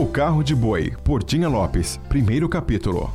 O Carro de Boi, por Tinha Lopes, primeiro capítulo.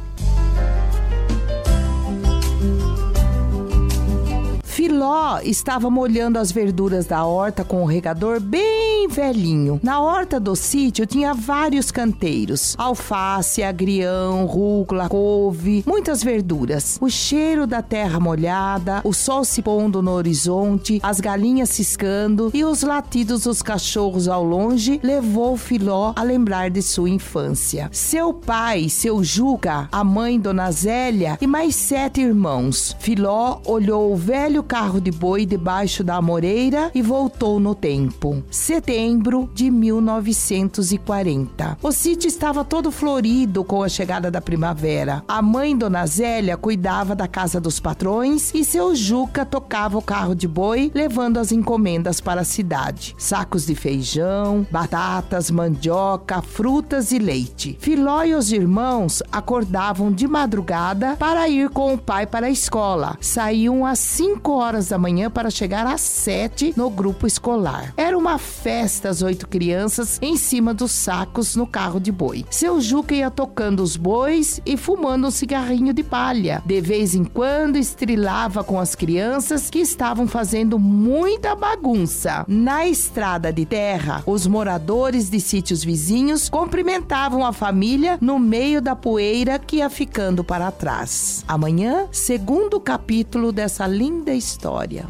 Filó estava molhando as verduras da horta com o regador bem velhinho. Na horta do sítio tinha vários canteiros: alface, agrião, rúcula, couve, muitas verduras. O cheiro da terra molhada, o sol se pondo no horizonte, as galinhas ciscando e os latidos dos cachorros ao longe levou Filó a lembrar de sua infância. Seu pai, seu Juca, a mãe Dona Zélia e mais sete irmãos. Filó olhou o velho carro de boi debaixo da amoreira e voltou no tempo. De 1940. O sítio estava todo florido com a chegada da primavera. A mãe Dona Zélia cuidava da casa dos patrões e seu Juca tocava o carro de boi levando as encomendas para a cidade. Sacos de feijão, batatas, mandioca, frutas e leite. Filó e os irmãos acordavam de madrugada para ir com o pai para a escola. Saíam às 5 horas horas da manhã para chegar às 7 no grupo escolar. Era uma festa as oito crianças em cima dos sacos no carro de boi. Seu Juca ia tocando os bois e fumando um cigarrinho de palha. De vez em quando estrilava com as crianças que estavam fazendo muita bagunça. Na estrada de terra, os moradores de sítios vizinhos cumprimentavam a família no meio da poeira que ia ficando para trás. Amanhã, segundo capítulo dessa linda história.